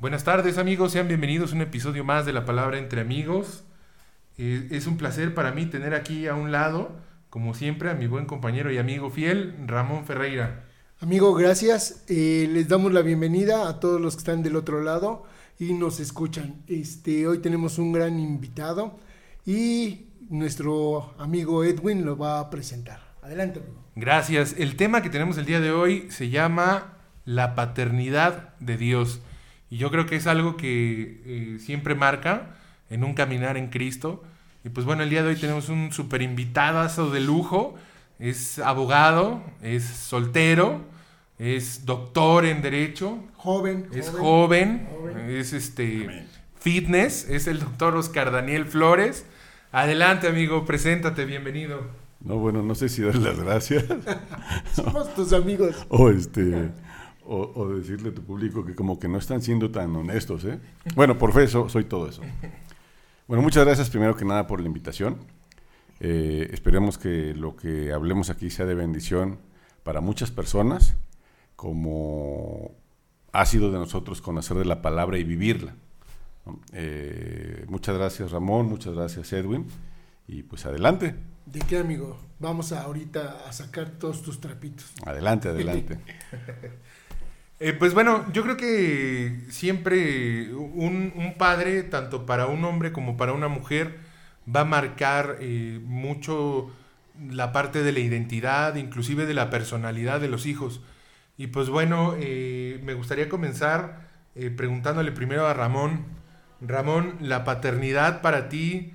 Buenas tardes amigos, sean bienvenidos a un episodio más de la palabra entre amigos. Eh, es un placer para mí tener aquí a un lado, como siempre, a mi buen compañero y amigo fiel, Ramón Ferreira. Amigo, gracias. Eh, les damos la bienvenida a todos los que están del otro lado y nos escuchan. Este, hoy tenemos un gran invitado y nuestro amigo Edwin lo va a presentar. Adelante. Amigo. Gracias. El tema que tenemos el día de hoy se llama la paternidad de Dios. Y yo creo que es algo que eh, siempre marca en un caminar en Cristo. Y pues bueno, el día de hoy tenemos un super invitado de lujo. Es abogado, es soltero, es doctor en Derecho. Joven. Es joven, es este fitness, es el doctor Oscar Daniel Flores. Adelante, amigo, preséntate, bienvenido. No, bueno, no sé si dar las gracias. Somos tus amigos. o este o, decirle a tu público que como que no están siendo tan honestos, ¿eh? Bueno, por fe soy todo eso. Bueno, muchas gracias primero que nada por la invitación. Eh, esperemos que lo que hablemos aquí sea de bendición para muchas personas, como ha sido de nosotros conocer de la palabra y vivirla. Eh, muchas gracias Ramón, muchas gracias Edwin, y pues adelante. ¿De qué amigo? Vamos a ahorita a sacar todos tus trapitos. Adelante, adelante. Eh, pues bueno, yo creo que siempre un, padre, tanto para un hombre como para una mujer, va a marcar eh, mucho la parte de la identidad, inclusive de la personalidad de los hijos. Y pues bueno, eh, me gustaría comenzar preguntándole primero a Ramón. Ramón, ¿la paternidad para ti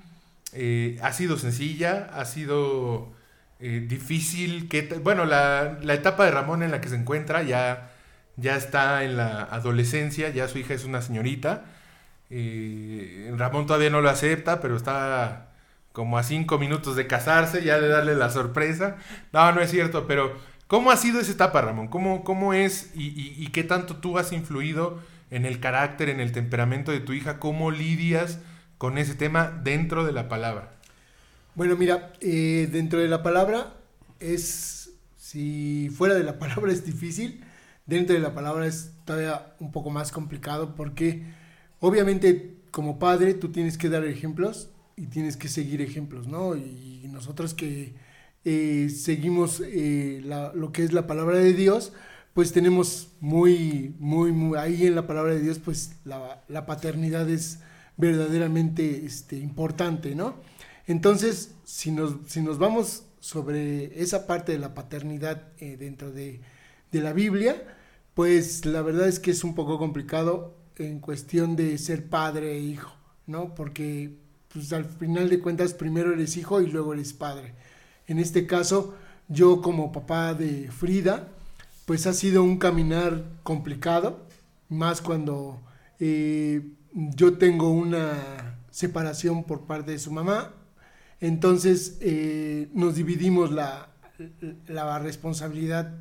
ha sido sencilla? ¿Ha sido difícil? bueno, la, la etapa de Ramón en la que se encuentra ya ya está en la adolescencia, ya su hija es una señorita. Eh, Ramón todavía no lo acepta, pero está como a cinco minutos de casarse, ya de darle la sorpresa. No, no es cierto, pero ¿cómo ha sido esa etapa, Ramón? ¿Cómo, cómo es y, qué tanto tú has influido en el carácter, en el temperamento de tu hija? ¿Cómo lidias con ese tema dentro de la palabra? Bueno, mira, eh, dentro de la palabra es, si fuera de la palabra es difícil, dentro de la palabra es todavía un poco más complicado porque obviamente como padre tú tienes que dar ejemplos y tienes que seguir ejemplos, ¿no? Y nosotros que eh, seguimos eh, lo que es la palabra de Dios, pues tenemos muy, muy, muy, ahí en la palabra de Dios, pues la, paternidad es verdaderamente este, importante, ¿no? Entonces, si nos, si nos vamos sobre esa parte de la paternidad eh, dentro de, de la Biblia, pues la verdad es que es un poco complicado en cuestión de ser padre e hijo, ¿no? Porque pues al final de cuentas primero eres hijo y luego eres padre. En este caso, yo como papá de Frida, pues ha sido un caminar complicado, más cuando eh, yo tengo una separación por parte de su mamá, entonces eh, nos dividimos la, la responsabilidad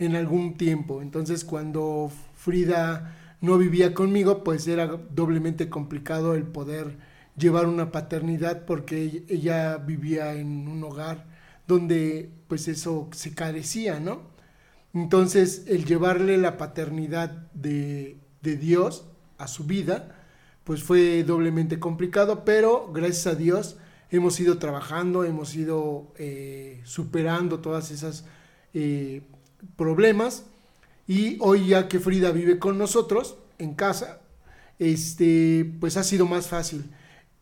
en algún tiempo. Entonces cuando Frida no vivía conmigo, pues era doblemente complicado el poder llevar una paternidad porque ella vivía en un hogar donde pues eso se carecía, ¿no? Entonces el llevarle la paternidad de, Dios a su vida, pues fue doblemente complicado, pero gracias a Dios hemos ido trabajando, hemos ido eh, superando todas esas eh, problemas y hoy ya que Frida vive con nosotros en casa, este, pues ha sido más fácil.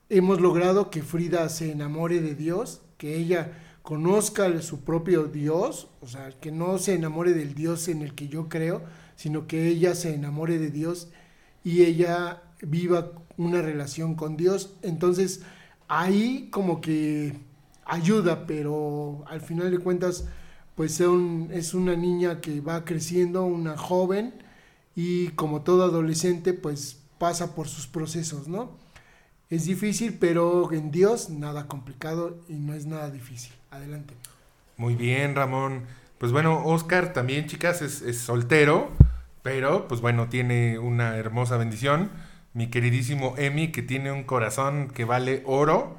Hemos logrado que Frida se enamore de Dios, que ella conozca su propio Dios, o sea, que no se enamore del Dios en el que yo creo, sino que ella se enamore de Dios y ella viva una relación con Dios. Entonces, ahí como que ayuda, pero al final de cuentas pues es una niña que va creciendo, una joven, y como todo adolescente, pues pasa por sus procesos, ¿no? Es difícil, pero en Dios nada complicado y no es nada difícil. Adelante. Muy bien, Ramón. Pues bueno, Oscar también, chicas, es, es soltero, pero pues bueno, tiene una hermosa bendición. Mi queridísimo Emi, que tiene un corazón que vale oro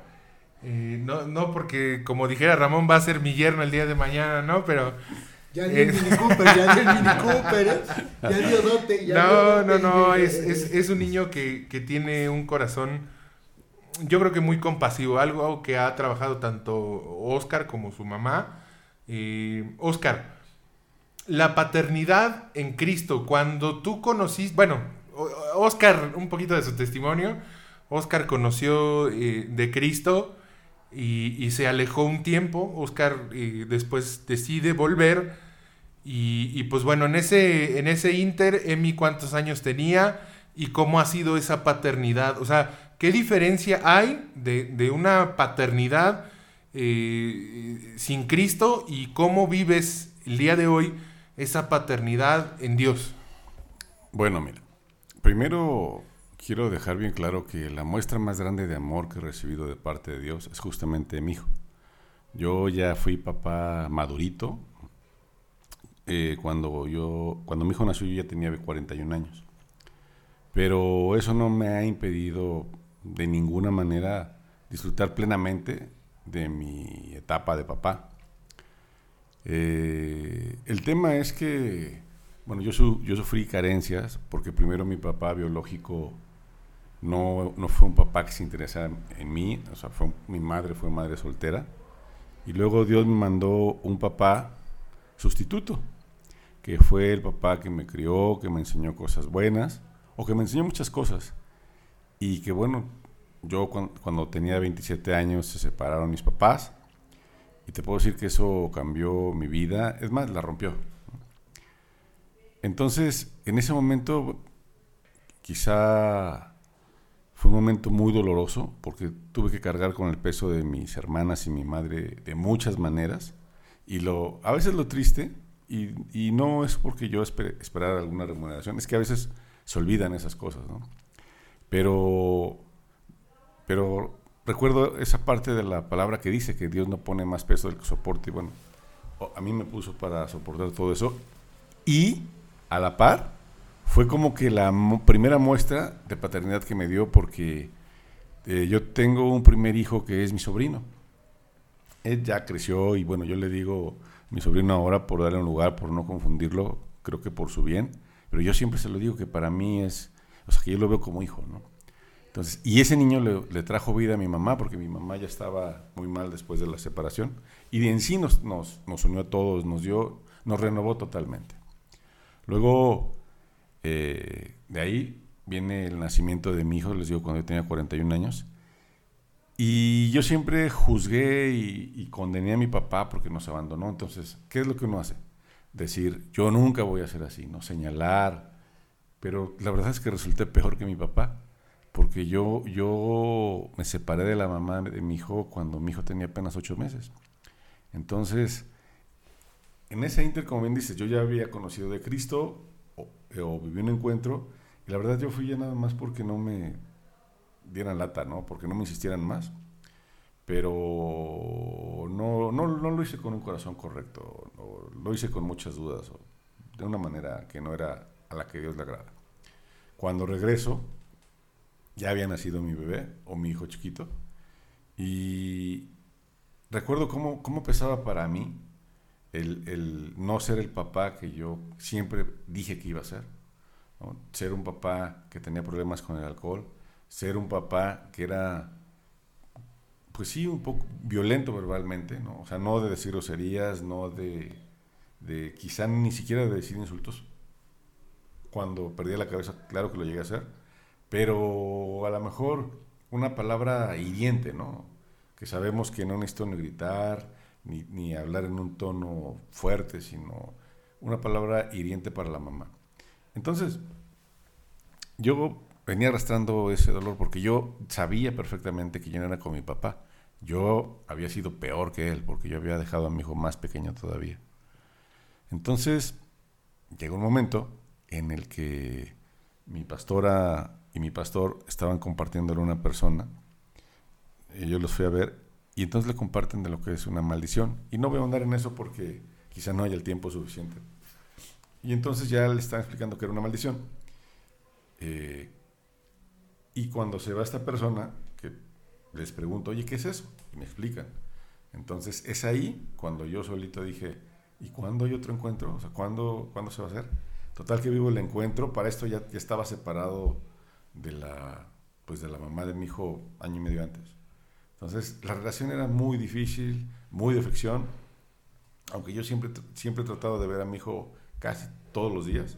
no, no porque, como dijera Ramón, va a ser mi yerno el día de mañana, ¿no? Pero Ya dio el Mini Cooper, ya dio el Mini Cooper, ¿eh? Ya dio dote, ya no, dio dote, no, no, es, es, es un niño que, que tiene un corazón, yo creo que muy compasivo, algo que ha trabajado tanto Oscar como su mamá. Eh, Oscar, la paternidad en Cristo, cuando tú conociste, bueno, Oscar, un poquito de su testimonio, Oscar conoció eh, de Cristo y, se alejó un tiempo, Oscar eh, después decide volver y, y, pues bueno, en ese, en ese inter, Emi cuántos años tenía y cómo ha sido esa paternidad, o sea, ¿qué diferencia hay de, de una paternidad eh, sin Cristo y cómo vives el día de hoy esa paternidad en Dios? Bueno, mira, primero quiero dejar bien claro que la muestra más grande de amor que he recibido de parte de Dios es justamente mi hijo. Yo ya fui papá madurito. eh, cuando yo, cuando mi hijo nació yo ya tenía 41 años. Pero eso no me ha impedido de ninguna manera disfrutar plenamente de mi etapa de papá. Eh, el tema es que, bueno, yo, su- yo sufrí carencias porque primero mi papá biológico no, no fue un papá que se interesara en mí, o sea, fue mi madre fue madre soltera. Y luego Dios me mandó un papá sustituto, que fue el papá que me crió, que me enseñó cosas buenas, o que me enseñó muchas cosas. Y que bueno, yo cuan- cuando tenía 27 años se separaron mis papás. Y te puedo decir que eso cambió mi vida, es más, la rompió. Entonces, en ese momento, quizá fue un momento muy doloroso, porque tuve que cargar con el peso de mis hermanas y mi madre de muchas maneras. Y lo, a veces lo triste, y, no es porque yo espere- esperara alguna remuneración, es que a veces se olvidan esas cosas, ¿no? Pero, pero recuerdo esa parte de la palabra que dice que Dios no pone más peso del que soporte. Y bueno, a mí me puso para soportar todo eso. Y a la par, fue como que la primera muestra de paternidad que me dio porque eh, yo tengo un primer hijo que es mi sobrino. Él ya creció y bueno, yo le digo mi sobrino ahora por darle un lugar, por no confundirlo, creo que por su bien, pero yo siempre se lo digo que para mí es, o sea, que yo lo veo como hijo, ¿no? Entonces, y ese niño le, le trajo vida a mi mamá, porque mi mamá ya estaba muy mal después de la separación, y de en sí nos, nos, nos unió a todos, nos dio, nos renovó totalmente. Luego, eh, de ahí viene el nacimiento de mi hijo, les digo, cuando yo tenía 41 años, y yo siempre juzgué y, condené a mi papá porque nos abandonó. Entonces, ¿qué es lo que uno hace? Decir, yo nunca voy a ser así, no señalar. Pero la verdad es que resulté peor que mi papá, porque yo, yo me separé de la mamá de mi hijo cuando mi hijo tenía apenas ocho meses. Entonces, en ese inter, como bien dices, yo ya había conocido de Cristo o, o viví un encuentro, y la verdad yo fui ya nada más porque no me dieran lata, ¿no? Porque no me insistieran más. Pero no, no, no lo hice con un corazón correcto, no, lo hice con muchas dudas, de una manera que no era a la que Dios le agrada. Cuando regreso, ya había nacido mi bebé o mi hijo chiquito, y recuerdo cómo, cómo pesaba para mí el, el no ser el papá que yo siempre dije que iba a ser. Ser un papá que tenía problemas con el alcohol, ser un papá que era, pues sí, un poco violento verbalmente, ¿no? O sea, no de decir groserías, no de, de quizá ni siquiera de decir insultos. Cuando perdía la cabeza, claro que lo llegué a hacer, pero a lo mejor una palabra hiriente, ¿no? Que sabemos que no necesito ni gritar, ni, hablar en un tono fuerte, sino una palabra hiriente para la mamá. Entonces, yo venía arrastrando ese dolor porque yo sabía perfectamente que yo no era con mi papá. Yo había sido peor que él porque yo había dejado a mi hijo más pequeño todavía. Entonces, llegó un momento en el que mi pastora y mi pastor estaban compartiéndole a una persona. Y yo los fui a ver y entonces le comparten de lo que es una maldición. Y no voy a andar en eso porque quizá no haya el tiempo suficiente. Y entonces ya le están explicando que era una maldición. Eh, y cuando se va esta persona, que les pregunto, oye, ¿qué es eso? Y me explican. Entonces es ahí cuando yo solito dije, ¿y cuándo hay otro encuentro? O sea, ¿cuándo, ¿cuándo se va a hacer? Total que vivo el encuentro, para esto ya, ya estaba separado de la, pues de la mamá de mi hijo año y medio antes. Entonces, la relación era muy difícil, muy de fricción, aunque yo siempre, siempre he tratado de ver a mi hijo casi todos los días,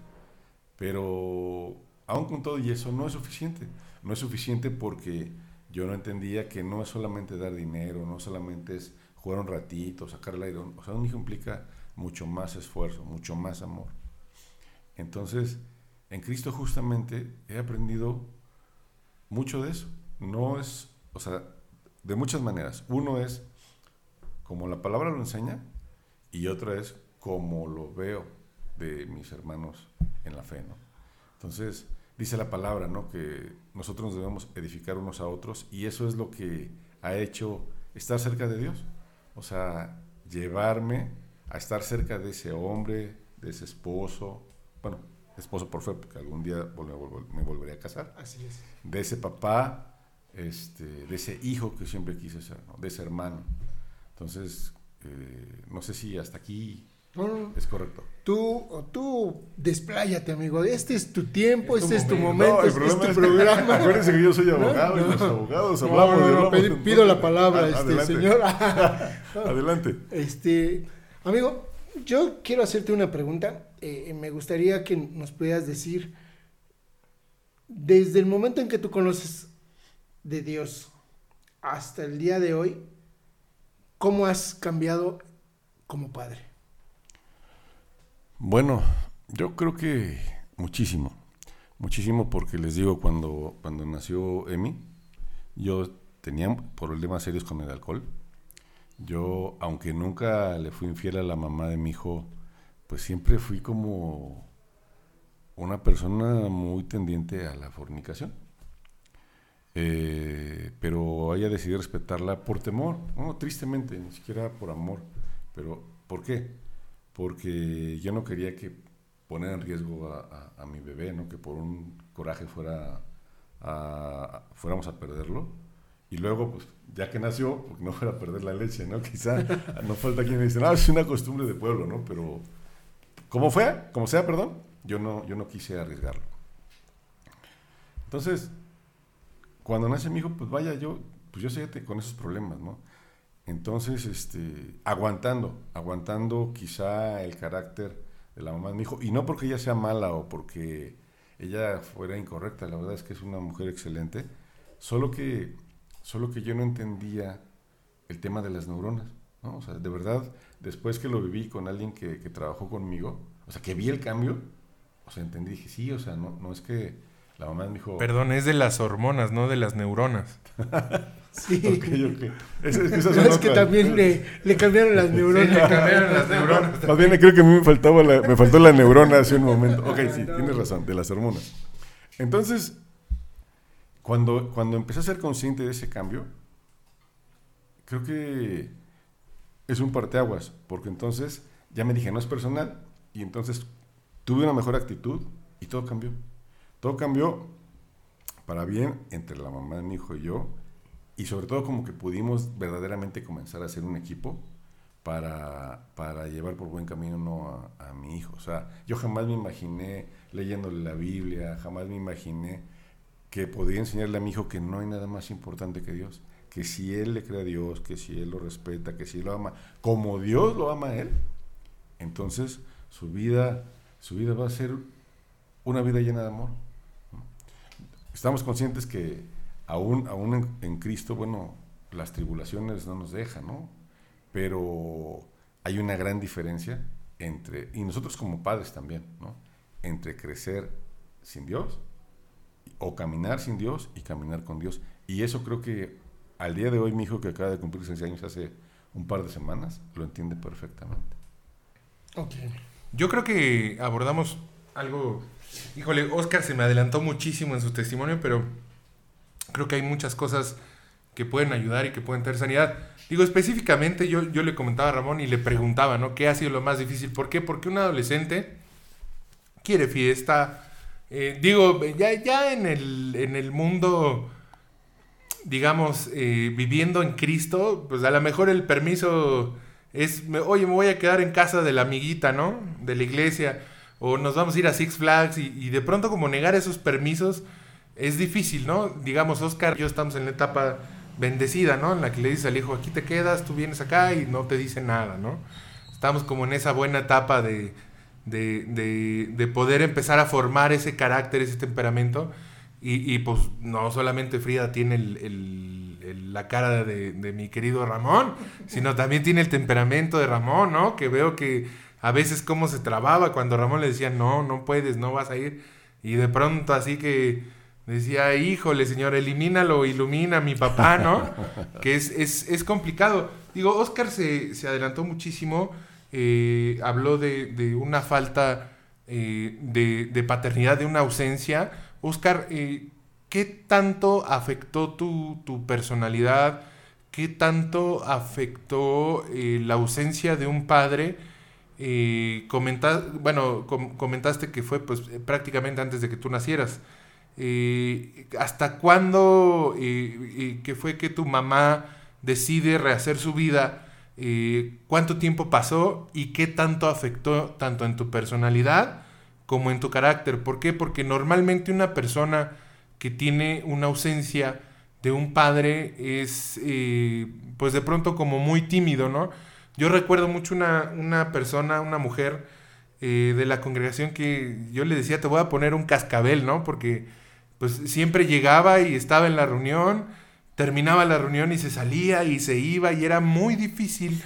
pero aún con todo y eso no es suficiente. No es suficiente porque yo no entendía que no es solamente dar dinero, no solamente es jugar un ratito, sacar el aire. O sea, un hijo implica mucho más esfuerzo, mucho más amor. Entonces, en Cristo justamente he aprendido mucho de eso. No es, o sea, de muchas maneras. Uno es como la palabra lo enseña y otra es como lo veo de mis hermanos en la fe, ¿no? Entonces, dice la palabra, ¿no? Que nosotros nos debemos edificar unos a otros y eso es lo que ha hecho estar cerca de Dios. O sea, llevarme a estar cerca de ese hombre, de ese esposo, bueno, esposo por fe, porque algún día me volveré a casar. Así es. De ese papá, este, de ese hijo que siempre quise ser, de ese hermano. Entonces, eh, no sé si hasta aquí es correcto. Tú, tú despláyate, amigo. Este es tu tiempo, este es tu momento, este es tu programa. Acuérdense que yo soy abogado y los abogados hablamos. de pido la palabra, este señor. adelante. Este, amigo, yo quiero hacerte una pregunta. Eh, me gustaría que nos pudieras decir, desde el momento en que tú conoces de Dios hasta el día de hoy, ¿cómo has cambiado como padre? Bueno, yo creo que muchísimo, muchísimo porque les digo, cuando, cuando nació Emi, yo tenía problemas serios con el alcohol. Yo, aunque nunca le fui infiel a la mamá de mi hijo, pues siempre fui como una persona muy tendiente a la fornicación. Eh, pero ella decidió respetarla por temor, no, tristemente, ni siquiera por amor. Pero, ¿por qué? porque yo no quería que poner en riesgo a, mi bebé, ¿no? que por un coraje fuera a, fuéramos a perderlo. Y luego, pues, ya que nació, porque no fuera a perder la leche, ¿no? Quizá no falta quien me dice, no, es una costumbre de pueblo, ¿no? Pero, como fue, como sea, perdón, yo no, yo no quise arriesgarlo. Entonces, cuando nace mi hijo, pues vaya, yo, pues yo sé con esos problemas, ¿no? Entonces, este, aguantando, aguantando quizá el carácter de la mamá de mi hijo, y no porque ella sea mala o porque ella fuera incorrecta, la verdad es que es una mujer excelente, solo que, solo que yo no entendía el tema de las neuronas, ¿no? O sea, de verdad, después que lo viví con alguien que, que trabajó conmigo, o sea, que vi el cambio, o sea, entendí, dije, sí, o sea, no, no es que la mamá de mi hijo... Perdón, es de las hormonas, no de las neuronas. Sí. Es, que también le, le, cambiaron las neuronas. le cambiaron las neuronas. Más bien creo que a mí me, faltaba me faltó la neurona hace un momento. Ok, sí, tienes razón, de las hormonas. Entonces, cuando, cuando empecé a ser consciente de ese cambio, creo que es un parteaguas, porque entonces ya me dije, no es personal, y entonces tuve una mejor actitud y todo cambió. Todo cambió para bien entre la mamá de mi hijo y yo, y sobre todo como que pudimos verdaderamente comenzar a ser un equipo para, para llevar por buen camino a, mi hijo. O sea, yo jamás me imaginé leyéndole la Biblia, jamás me imaginé que podía enseñarle a mi hijo que no hay nada más importante que Dios, que si él le cree a Dios, que si él lo respeta, que si él lo ama, como Dios lo ama a él, entonces su vida, su vida va a ser una vida llena de amor. Estamos conscientes que aún, aún en, Cristo, bueno, las tribulaciones no nos dejan, ¿no? Pero hay una gran diferencia entre, y nosotros como padres también, ¿no? Entre crecer sin Dios o caminar sin Dios y caminar con Dios. Y eso creo que al día de hoy mi hijo que acaba de cumplir seis años hace un par de semanas lo entiende perfectamente. Ok. Yo creo que abordamos algo, híjole, Oscar se me adelantó muchísimo en su testimonio, pero Creo que hay muchas cosas que pueden ayudar y que pueden tener sanidad. Digo, específicamente yo, yo le comentaba a Ramón y le preguntaba, ¿no? ¿Qué ha sido lo más difícil? ¿Por qué? Porque un adolescente quiere fiesta. Eh, digo, ya, ya en, el, en el mundo, digamos, eh, viviendo en Cristo, pues a lo mejor el permiso es, oye, me voy a quedar en casa de la amiguita, ¿no? De la iglesia, o nos vamos a ir a Six Flags, y, de pronto como negar esos permisos es difícil, ¿no? Digamos, Oscar yo estamos en la etapa bendecida, ¿no? En la que le dices al hijo, aquí te quedas, tú vienes acá y no te dice nada, ¿no? Estamos como en esa buena etapa de, de, de- de poder empezar a formar ese carácter, ese temperamento. Y, pues no solamente Frida tiene el- la cara de mi querido Ramón, sino también tiene el temperamento de Ramón, ¿no? Que veo que a veces cómo se trababa cuando Ramón le decía, no, no puedes, no vas a ir. Y de pronto así que decía, híjole, señor, elimínalo, ilumina a mi papá, ¿no? que es, es, es complicado. Digo, Oscar se, se adelantó muchísimo, eh, habló de, de una falta eh, de, de paternidad, de una ausencia. Oscar, eh, ¿qué tanto afectó tu, tu personalidad? ¿Qué tanto afectó la ausencia de un padre? Eh, comenta- bueno, com- comentaste que fue pues eh, prácticamente antes de que tú nacieras. Eh, ¿Hasta cuándo eh, que fue que tu mamá decide rehacer su vida? Eh, ¿Cuánto tiempo pasó y qué tanto afectó tanto en tu personalidad como en tu carácter? ¿Por qué? Porque normalmente una persona que tiene una ausencia de un padre es pues de pronto como muy tímido, ¿no? Yo recuerdo mucho una, una persona, una mujer eh, de la congregación que yo le decía, te voy a poner un cascabel, ¿no? Porque pues siempre llegaba y estaba en la reunión, terminaba la reunión y se salía y se iba y era muy difícil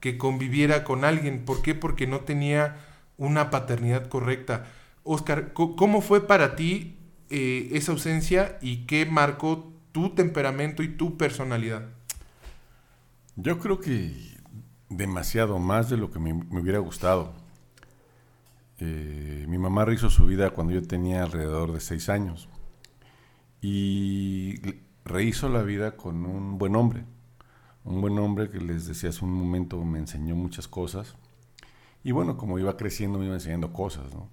que conviviera con alguien. ¿Por qué? Porque no tenía una paternidad correcta. Oscar, ¿cómo fue para ti eh, esa ausencia y qué marcó tu temperamento y tu personalidad? Yo creo que demasiado más de lo que me, hubiera gustado. Eh, mi mamá rehizo su vida cuando yo tenía alrededor de seis años y rehizo la vida con un buen hombre, un buen hombre que les decía hace un momento me enseñó muchas cosas y bueno, como iba creciendo me iba enseñando cosas, ¿no?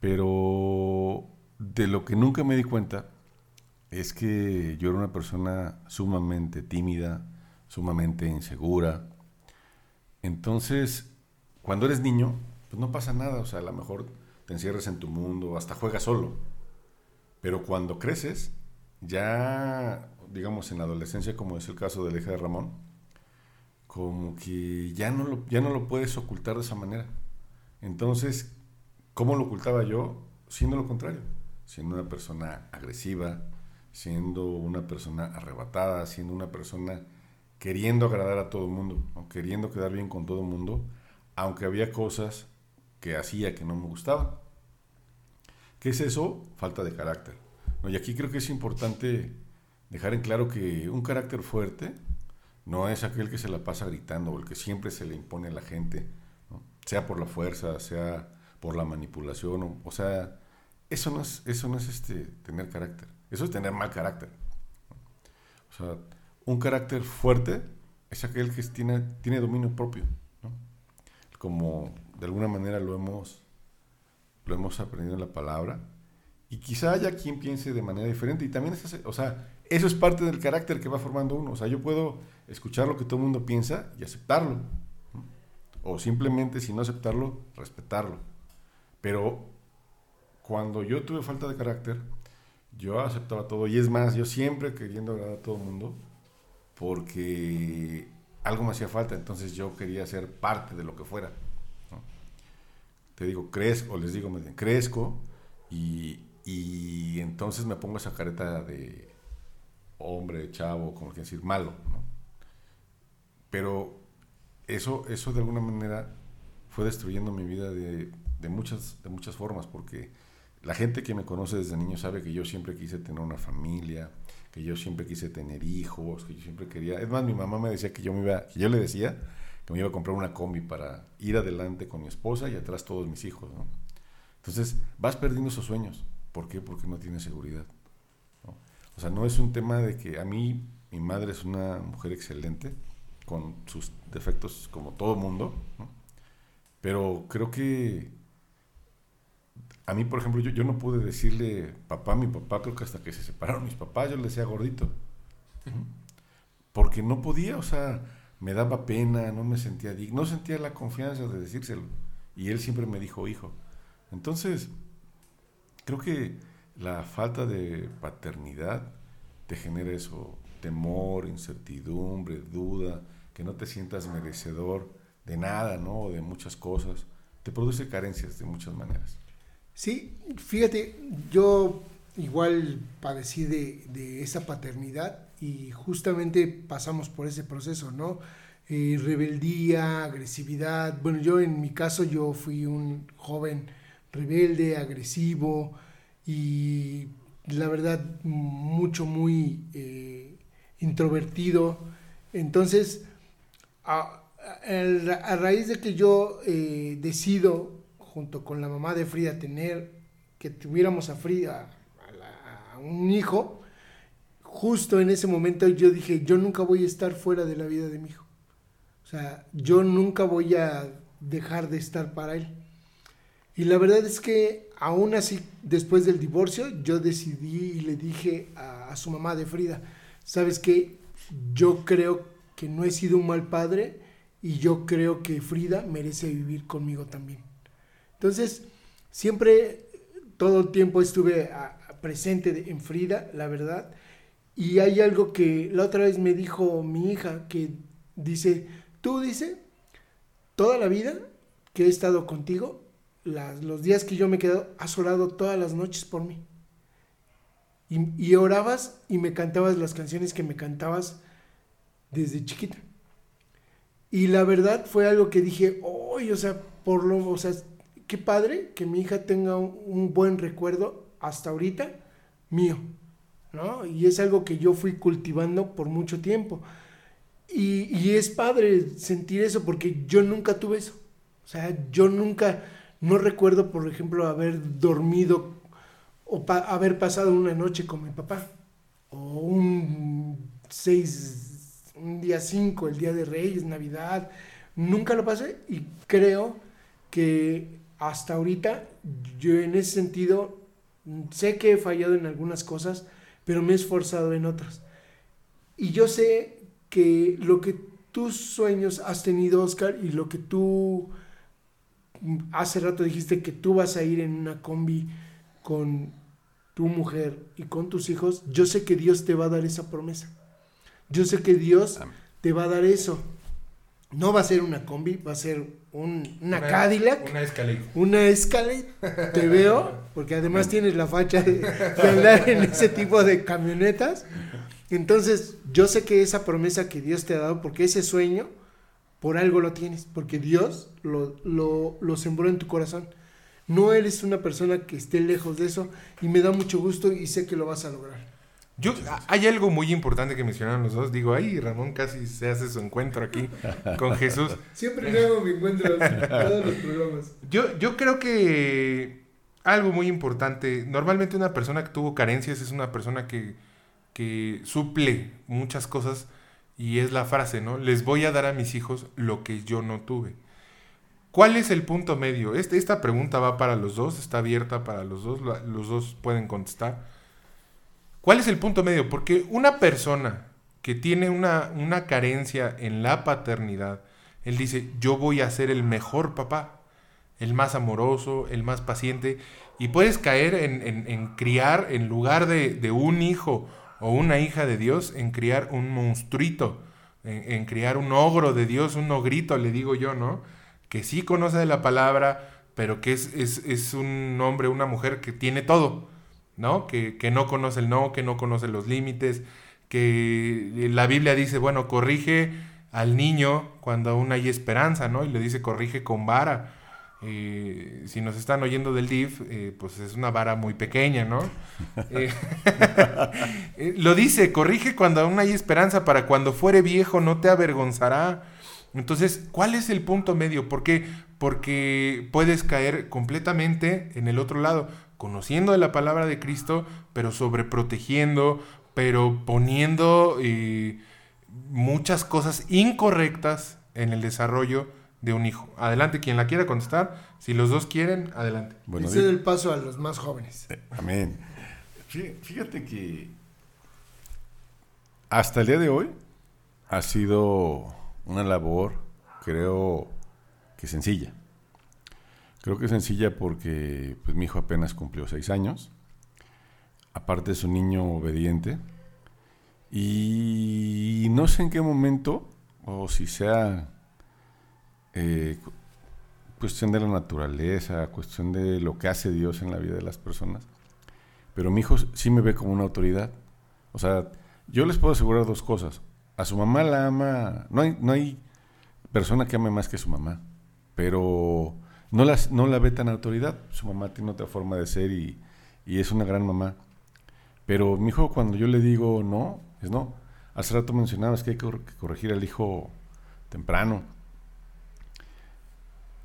Pero de lo que nunca me di cuenta es que yo era una persona sumamente tímida, sumamente insegura. Entonces, cuando eres niño, pues no pasa nada, o sea, a lo mejor te encierras en tu mundo, hasta juegas solo. Pero cuando creces, ya, digamos, en la adolescencia, como es el caso de la hija de Ramón, como que ya no lo, ya no lo puedes ocultar de esa manera. Entonces, ¿cómo lo ocultaba yo? Siendo lo contrario, siendo una persona agresiva, siendo una persona arrebatada, siendo una persona queriendo agradar a todo el mundo, ¿no? queriendo quedar bien con todo el mundo, aunque había cosas que hacía que no me gustaban. ¿Qué es eso? Falta de carácter. Y aquí creo que es importante dejar en claro que un carácter fuerte no es aquel que se la pasa gritando o el que siempre se le impone a la gente, sea por la fuerza, sea por la manipulación, o, o sea, eso no es, eso no es este, tener carácter, eso es tener mal carácter. O sea, un carácter fuerte es aquel que tiene, tiene dominio propio, como de alguna manera lo hemos, lo hemos aprendido en la palabra, y quizá haya quien piense de manera diferente, y también o sea, eso es parte del carácter que va formando uno, o sea, yo puedo escuchar lo que todo el mundo piensa y aceptarlo, o simplemente, si no aceptarlo, respetarlo, pero cuando yo tuve falta de carácter, yo aceptaba todo, y es más, yo siempre queriendo agradar a todo el mundo, porque algo me hacía falta, entonces yo quería ser parte de lo que fuera. Te digo, crezco, les digo, bien, crezco y, y entonces me pongo esa careta de hombre, chavo, como que decir, malo. ¿no? Pero eso, eso de alguna manera fue destruyendo mi vida de, de muchas, de muchas formas, porque la gente que me conoce desde niño sabe que yo siempre quise tener una familia, que yo siempre quise tener hijos, que yo siempre quería. Es más, mi mamá me decía que yo me iba, que yo le decía que me iba a comprar una combi para ir adelante con mi esposa y atrás todos mis hijos, ¿no? Entonces vas perdiendo esos sueños. ¿Por qué? Porque no tienes seguridad. O sea, no es un tema de que a mí mi madre es una mujer excelente, con sus defectos como todo mundo, pero creo que a mí, por ejemplo, yo, no pude decirle papá mi papá, creo que hasta que se separaron mis papás, yo le decía gordito. Porque no podía, o sea, me daba pena, no me sentía digno, no sentía la confianza de decírselo. Y él siempre me dijo hijo. Entonces, creo que la falta de paternidad te genera eso, temor, incertidumbre, duda, que no te sientas merecedor de nada, ¿no? O de muchas cosas. Te produce carencias de muchas maneras. Sí, fíjate, yo igual padecí de, esa paternidad y justamente pasamos por ese proceso, ¿no? Eh, rebeldía, agresividad. Bueno, yo en mi caso yo fui un joven rebelde, agresivo y la verdad mucho, muy eh, introvertido. Entonces, a, a, raíz de que yo eh, decido, junto con la mamá de Frida, tener, que tuviéramos a Frida, a, un hijo, justo en ese momento yo dije, yo nunca voy a estar fuera de la vida de mi hijo. O sea, yo nunca voy a dejar de estar para él. Y la verdad es que aún así, después del divorcio, yo decidí y le dije a, su mamá de Frida, ¿sabes qué? Yo creo que no he sido un mal padre y yo creo que Frida merece vivir conmigo también. Entonces, siempre, todo el tiempo estuve presente en Frida, la verdad, y hay algo que la otra vez me dijo mi hija, que dice, tú dice, toda la vida que he estado contigo, los días que yo me he quedado, has orado todas las noches por mí. Y, orabas y me cantabas las canciones que me cantabas desde chiquita. Y la verdad fue algo que dije, hoy, o sea, por lo, o sea, qué padre que mi hija tenga un buen recuerdo hasta ahorita mío. ¿no? Y es algo que yo fui cultivando por mucho tiempo. Y, es padre sentir eso porque yo nunca tuve eso. O sea, yo nunca, no recuerdo, por ejemplo, haber dormido o haber pasado una noche con mi papá. O un seis, un día cinco, el día de Reyes, Navidad. Nunca lo pasé y creo que hasta ahorita yo en ese sentido sé que he fallado en algunas cosas, pero me he esforzado en otras. Y yo sé que lo que tus sueños has tenido, Oscar, y lo que tú hace rato dijiste que tú vas a ir en una combi con tu mujer y con tus hijos, yo sé que Dios te va a dar esa promesa. Yo sé que Dios te va a dar eso. No va a ser una combi, va a ser una, Cadillac. Una Escalade. Una Escalade, te veo, porque además tienes la facha de, andar en ese tipo de camionetas. Entonces, yo sé que esa promesa que Dios te ha dado, porque ese sueño, por algo lo tienes, porque Dios lo, lo, lo sembró en tu corazón. No eres una persona que esté lejos de eso y me da mucho gusto y sé que lo vas a lograr. Yo, hay algo muy importante que mencionaron los dos. Digo, ay, Ramón casi se hace su encuentro aquí con Jesús. Siempre hago mi encuentro en todos los programas. Yo, yo creo que algo muy importante, normalmente una persona que tuvo carencias es una persona que, que suple muchas cosas y es la frase, ¿no? Les voy a dar a mis hijos lo que yo no tuve. ¿Cuál es el punto medio? Este, esta pregunta va para los dos, está abierta para los dos, los dos pueden contestar. ¿Cuál es el punto medio? Porque una persona que tiene una, una carencia en la paternidad, él dice, yo voy a ser el mejor papá, el más amoroso, el más paciente, y puedes caer en, criar, en lugar de, un hijo o una hija de Dios, en criar un monstruito, en, criar un ogro de Dios, un ogrito, le digo yo, ¿no? Que sí conoce de la palabra, pero que es, es, es un hombre, una mujer que tiene todo ¿no? Que, no conoce el no, que no conoce los límites, que la Biblia dice, bueno, corrige al niño cuando aún hay esperanza, ¿no? Y le dice, corrige con vara. Eh, si nos están oyendo del DIF, eh, pues es una vara muy pequeña, ¿no? Eh, lo dice, corrige cuando aún hay esperanza, para cuando fuere viejo no te avergonzará. Entonces, ¿cuál es el punto medio? ¿Por qué? Porque puedes caer completamente en el otro lado conociendo de la palabra de Cristo, pero sobreprotegiendo, pero poniendo eh, muchas cosas incorrectas en el desarrollo de un hijo. Adelante, quien la quiera contestar. Si los dos quieren, adelante. Bueno, Ese es el paso a los más jóvenes. Eh, amén. Fíjate que hasta el día de hoy ha sido una labor, creo que sencilla. Creo que sencilla porque pues, mi hijo apenas cumplió seis años. Aparte es un niño obediente. Y no sé en qué momento, o si sea eh, cuestión de la naturaleza, cuestión de lo que hace Dios en la vida de las personas. Pero mi hijo sí me ve como una autoridad. O sea, yo les puedo asegurar dos cosas. A su mamá la ama, no hay, no hay persona que ame más que su mamá, pero no, las, no la ve tan autoridad. Su mamá tiene otra forma de ser y, y es una gran mamá. Pero mi hijo, cuando yo le digo no, es no. Hace rato mencionabas que hay que corregir al hijo temprano.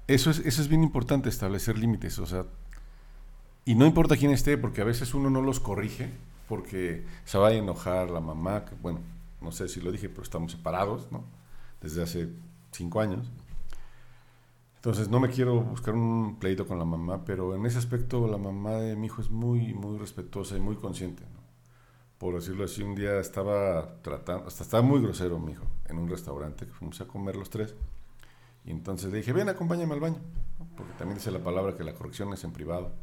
Eso es, eso es bien importante, establecer límites. O sea, y no importa quién esté, porque a veces uno no los corrige, porque se va a enojar la mamá, que, bueno, no sé si lo dije, pero estamos separados, ¿no? Desde hace cinco años. Entonces no me quiero buscar un pleito con la mamá, pero en ese aspecto la mamá de mi hijo es muy, muy respetuosa y muy consciente. ¿no? Por decirlo así, un día estaba tratando, hasta estaba muy grosero mi hijo, en un restaurante que fuimos a comer los tres. Y entonces le dije, ven, acompáñame al baño, porque también dice la palabra que la corrección es en privado.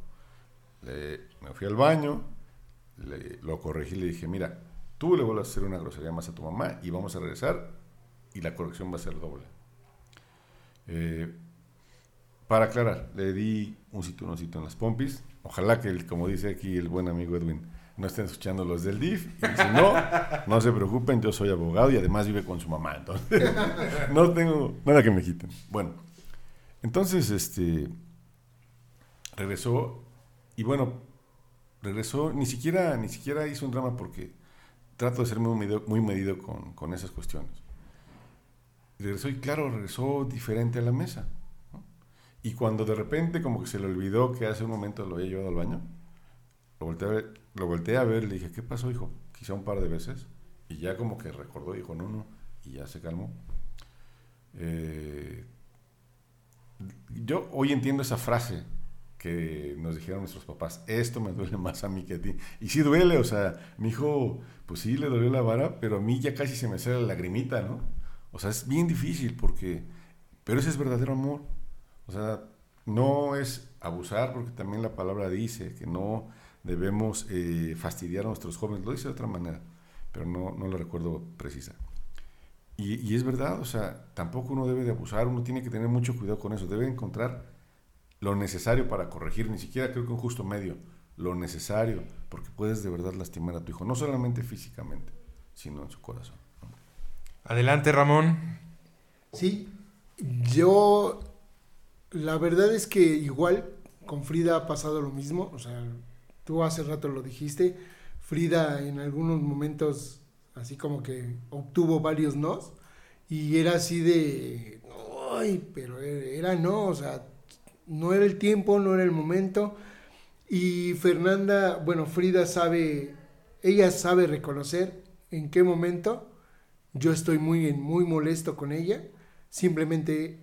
me fui al baño, lo corregí le dije, mira, tú le vuelves a hacer una grosería más a tu mamá y vamos a regresar y la corrección va a ser doble. Eh, para aclarar, le di un sitio en las pompis. Ojalá que, como dice aquí el buen amigo Edwin, no estén escuchando los del DIF. Y si no, no se preocupen, yo soy abogado y además vive con su mamá. Entonces, no tengo nada que me quiten. Bueno, entonces, este, regresó y bueno, regresó, ni siquiera, ni siquiera hizo un drama porque trato de ser muy medido, muy medido con, con esas cuestiones. Regresó y claro, regresó diferente a la mesa. Y cuando de repente como que se le olvidó que hace un momento lo había llevado al baño, lo volteé a ver, lo volteé a ver le dije, ¿qué pasó, hijo? Quizá un par de veces. Y ya como que recordó, dijo, no, no, y ya se calmó. Eh, yo hoy entiendo esa frase que nos dijeron nuestros papás, esto me duele más a mí que a ti. Y sí duele, o sea, mi hijo, pues sí le dolió la vara, pero a mí ya casi se me sale la lagrimita, ¿no? O sea, es bien difícil porque, pero ese es verdadero amor. O sea, no es abusar, porque también la palabra dice que no debemos eh, fastidiar a nuestros jóvenes, lo dice de otra manera, pero no, no lo recuerdo precisa. Y, y, es verdad, o sea, tampoco uno debe de abusar, uno tiene que tener mucho cuidado con eso, debe encontrar lo necesario para corregir, ni siquiera creo que un justo medio, lo necesario, porque puedes de verdad lastimar a tu hijo, no solamente físicamente, sino en su corazón. Adelante, Ramón. Sí, yo, la verdad es que igual con Frida ha pasado lo mismo, o sea, tú hace rato lo dijiste, Frida en algunos momentos así como que obtuvo varios nos y era así de, ay, pero era no, o sea, no era el tiempo, no era el momento. Y Fernanda, bueno, Frida sabe, ella sabe reconocer en qué momento yo estoy muy, muy molesto con ella. Simplemente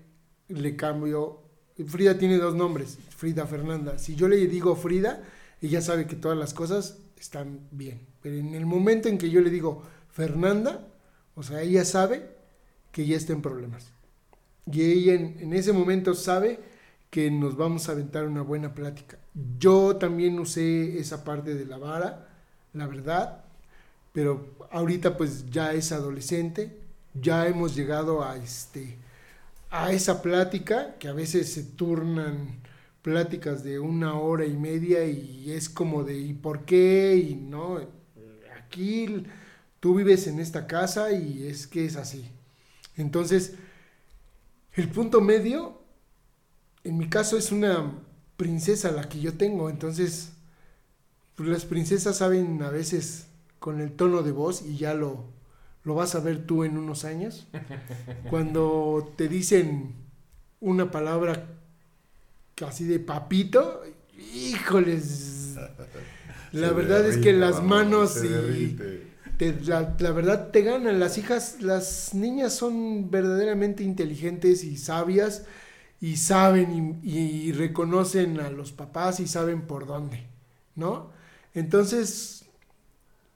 le cambio. Frida tiene dos nombres, Frida Fernanda. Si yo le digo Frida, ella sabe que todas las cosas están bien. Pero en el momento en que yo le digo Fernanda, o sea, ella sabe que ya está en problemas. Y ella en, ese momento sabe que nos vamos a aventar una buena plática. Yo también usé esa parte de la vara, la verdad, pero ahorita pues ya es adolescente, ya hemos llegado a este a esa plática que a veces se turnan pláticas de una hora y media y es como de ¿y por qué? y no, aquí tú vives en esta casa y es que es así. Entonces, el punto medio en mi caso es una princesa la que yo tengo, entonces pues las princesas saben a veces con el tono de voz y ya lo, lo vas a ver tú en unos años, cuando te dicen una palabra así de papito, híjoles, la verdad es que las manos y la, la, verdad te ganan, las hijas, las niñas son verdaderamente inteligentes y sabias y saben y, reconocen a los papás y saben por dónde, ¿no? Entonces,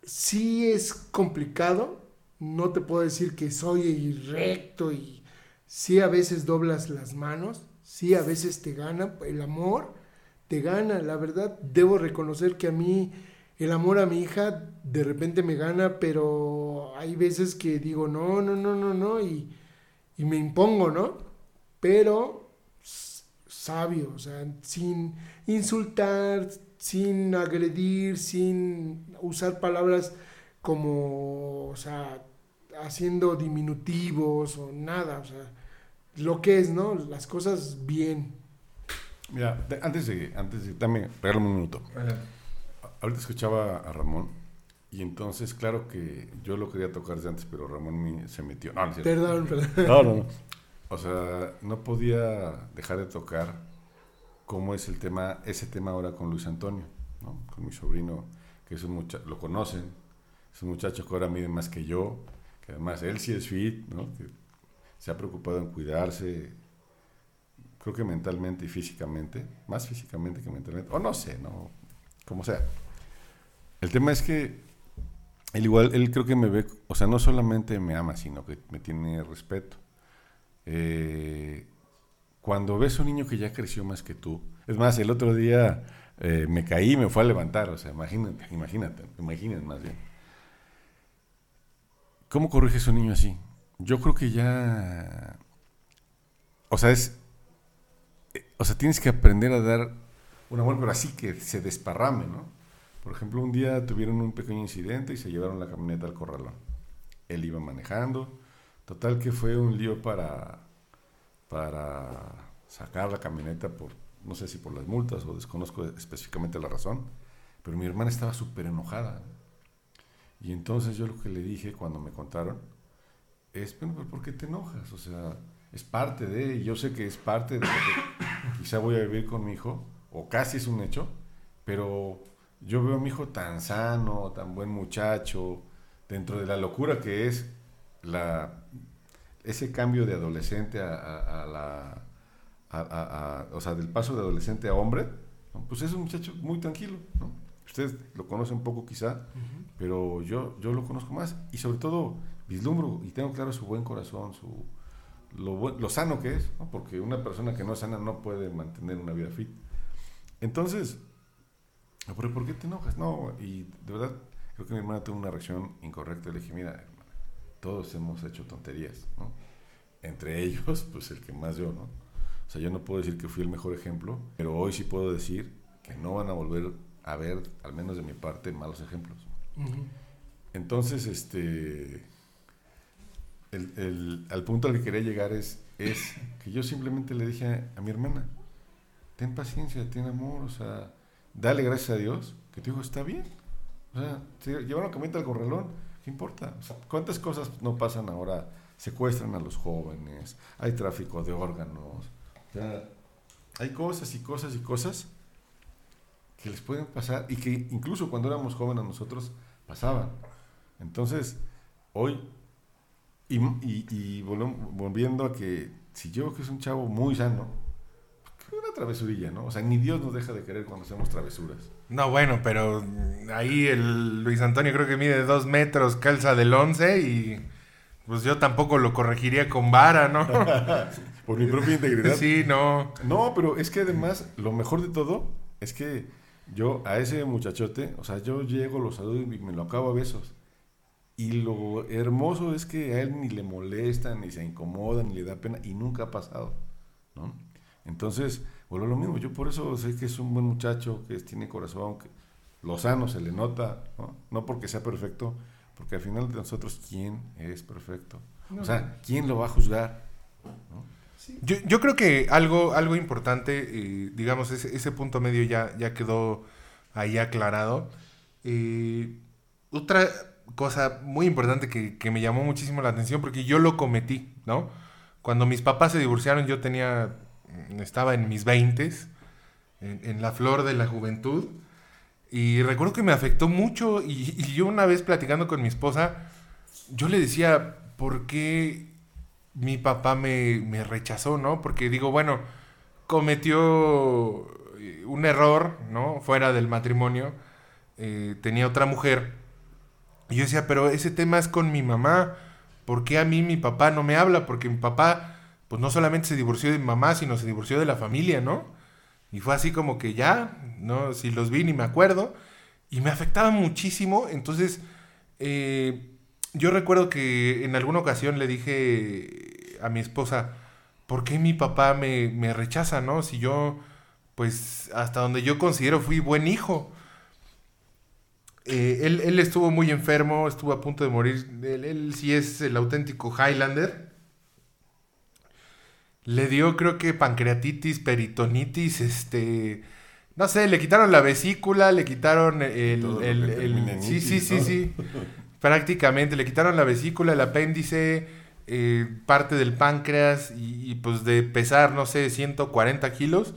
sí es complicado, no te puedo decir que soy recto y sí a veces doblas las manos, sí a veces te gana el amor, te gana, la verdad, debo reconocer que a mí el amor a mi hija de repente me gana, pero hay veces que digo, no, no, no, no, no, y, me impongo, ¿no? Pero sabio, o sea, sin insultar, sin agredir, sin usar palabras como, o sea, haciendo diminutivos o nada, o sea, lo que es, ¿no? Las cosas bien. Mira, antes de, antes de, también, regálame un minuto. Ahorita escuchaba a Ramón y entonces, claro que yo lo quería tocar desde antes, pero Ramón se metió. No, no, perdón, perdón. No, no, no. O sea, no podía dejar de tocar cómo es el tema, ese tema ahora con Luis Antonio, ¿no? Con mi sobrino, que es un muchacho, lo conocen, es un muchacho que ahora mide más que yo, que además él sí es fit, ¿no? Que se ha preocupado en cuidarse, creo que mentalmente y físicamente, más físicamente que mentalmente, o no sé, no, como sea. El tema es que él igual, él creo que me ve, o sea, no solamente me ama, sino que me tiene respeto. Eh, cuando ves a un niño que ya creció más que tú, es más, el otro día eh, me caí y me fue a levantar, o sea, imagínate, imagínate, imagínate más bien. ¿Cómo corriges a un niño así? Yo creo que ya, o sea, es, eh, o sea, tienes que aprender a dar un amor, pero así que se desparrame, ¿no? Por ejemplo, un día tuvieron un pequeño incidente y se llevaron la camioneta al corralón. Él iba manejando, total que fue un lío para para sacar la camioneta por, no sé si por las multas o desconozco específicamente la razón, pero mi hermana estaba súper enojada. Y entonces yo lo que le dije cuando me contaron es, bueno, pero ¿por qué te enojas? O sea, es parte de, yo sé que es parte de que quizá voy a vivir con mi hijo, o casi es un hecho, pero yo veo a mi hijo tan sano, tan buen muchacho, dentro de la locura que es la ese cambio de adolescente a, la... O sea, del paso de adolescente a hombre, pues es un muchacho muy tranquilo, ¿no? Usted lo conoce un poco quizá, pero yo, yo lo conozco más y sobre todo vislumbro y tengo claro su buen corazón, su, lo, lo sano que es, ¿no? porque una persona que no es sana no puede mantener una vida fit. Entonces, ¿por qué te enojas? No, y de verdad creo que mi hermana tuvo una reacción incorrecta. Le dije, mira, todos hemos hecho tonterías, ¿no? Entre ellos, pues el que más yo, ¿no? O sea, yo no puedo decir que fui el mejor ejemplo, pero hoy sí puedo decir que no van a volver a ver, al menos de mi parte, malos ejemplos. Entonces, este, el, al punto al que quería llegar es, es que yo simplemente le dije a, mi hermana, ten paciencia, ten amor, o sea, dale gracias a Dios, que tu hijo está bien. O sea, llevaron camioneta al corralón, ¿Qué importa? ¿Cuántas cosas no pasan ahora? Secuestran a los jóvenes, hay tráfico de órganos, hay cosas y cosas y cosas que les pueden pasar y que incluso cuando éramos jóvenes nosotros pasaban. Entonces, hoy, y, volviendo a que si yo que es un chavo muy sano, una travesurilla, ¿no? O sea, ni Dios nos deja de querer cuando hacemos travesuras. No, bueno, pero ahí el Luis Antonio creo que mide dos metros, calza del 11 y pues yo tampoco lo corregiría con vara, ¿no? Por mi propia integridad. Sí, no. No, pero es que además lo mejor de todo es que yo a ese muchachote, o sea, yo llego, lo saludo y me lo acabo a besos. Y lo hermoso es que a él ni le molesta, ni se incomoda, ni le da pena, y nunca ha pasado, ¿no? Entonces, vuelvo lo mismo, yo por eso sé que es un buen muchacho, que tiene corazón, que lo sano se le nota, ¿no? porque sea perfecto, porque al final de nosotros, ¿quién es perfecto? o sea, ¿quién lo va a juzgar? Yo, creo que algo, algo importante, eh, digamos, ese, punto medio ya, ya quedó ahí aclarado. Eh, otra cosa muy importante que, que, me llamó muchísimo la atención, porque yo lo cometí, ¿no? Cuando mis papás se divorciaron, yo tenía estaba en mis 20 en, la flor de la juventud. Y recuerdo que me afectó mucho y, yo una vez platicando con mi esposa, yo le decía, ¿por qué mi papá me, rechazó, no? Porque digo, bueno, cometió eh, un error, ¿no? Fuera del matrimonio, eh, tenía otra mujer Y yo decía, pero ese tema es con mi mamá. ¿Por qué a mí mi papá no me habla? Porque mi papá, pues no solamente se divorció de mi mamá, sino se divorció de la familia, ¿no? Y fue así como que ya, ¿no? Si los vi ni me acuerdo. Y me afectaba muchísimo. Entonces, eh, yo recuerdo que en alguna ocasión le dije a mi esposa, ¿por qué mi papá me, me rechaza, no? Si yo, pues, hasta donde yo considero fui buen hijo. Eh, él, él, estuvo muy enfermo, estuvo a punto de morir. Él, él, sí es el auténtico Highlander. Le dio, creo que, pancreatitis, peritonitis, este... No sé, le quitaron la vesícula, le quitaron el... el, el sí, sí, sí, sí. Prácticamente, le quitaron la vesícula, el apéndice, eh, parte del páncreas y, pues de pesar, no sé, 140 kilos.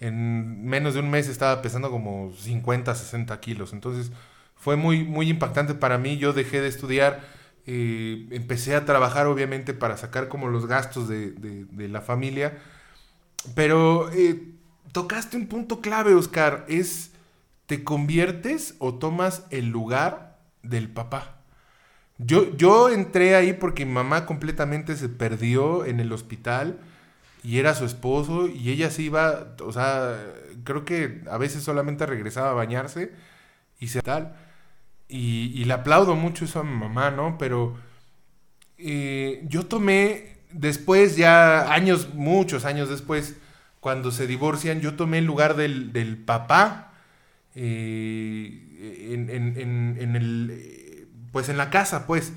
En menos de un mes estaba pesando como 50, 60 kilos. Entonces fue muy, muy impactante para mí. Yo dejé de estudiar, eh, empecé a trabajar obviamente para sacar como los gastos de, de, de la familia. Pero eh, tocaste un punto clave, Oscar. Es, ¿te conviertes o tomas el lugar del papá? Yo, yo entré ahí porque mi mamá completamente se perdió en el hospital y era su esposo y ella se iba, o sea, creo que a veces solamente regresaba a bañarse y se tal. Y, le aplaudo mucho eso a mi mamá, ¿no? Pero eh, yo tomé, después, ya años, muchos años después, cuando se divorcian, yo tomé el lugar del, del papá eh, en, en, en, en, el, pues en la casa, pues.